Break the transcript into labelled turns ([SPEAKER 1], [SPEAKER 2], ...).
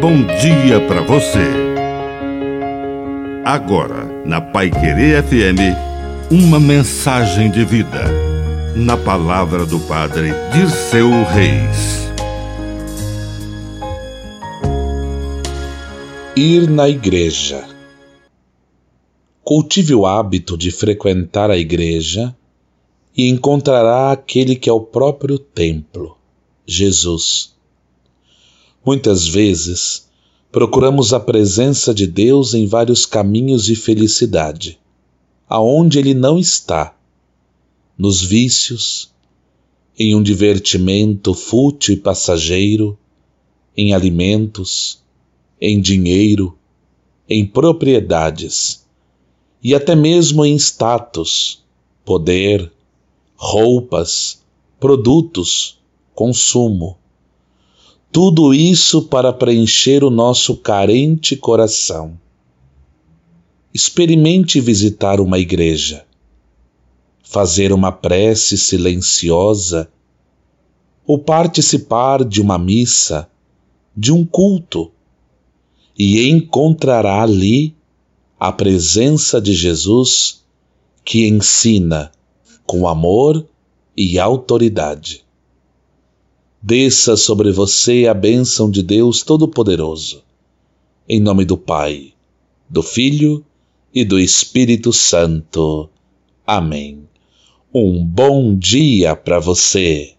[SPEAKER 1] bom dia para você. Agora, na Pai Querer FM, uma mensagem de vida. Na palavra do Padre Dirceu Reis.
[SPEAKER 2] Ir na igreja. Cultive o hábito de frequentar a igreja e encontrará aquele que é o próprio templo, Jesus. Muitas vezes, procuramos a presença de Deus em vários caminhos de felicidade, aonde Ele não está, nos vícios, em um divertimento fútil e passageiro, em alimentos, em dinheiro, em propriedades e até mesmo em status, poder, roupas, produtos, consumo. Tudo isso para preencher o nosso carente coração. Experimente visitar uma igreja, fazer uma prece silenciosa. Ou participar de uma missa, de um culto, e encontrará ali a presença de Jesus que ensina com amor e autoridade desça sobre você a bênção de Deus Todo-Poderoso. Em nome do Pai, do Filho e do Espírito Santo. Amém. Um bom dia para você.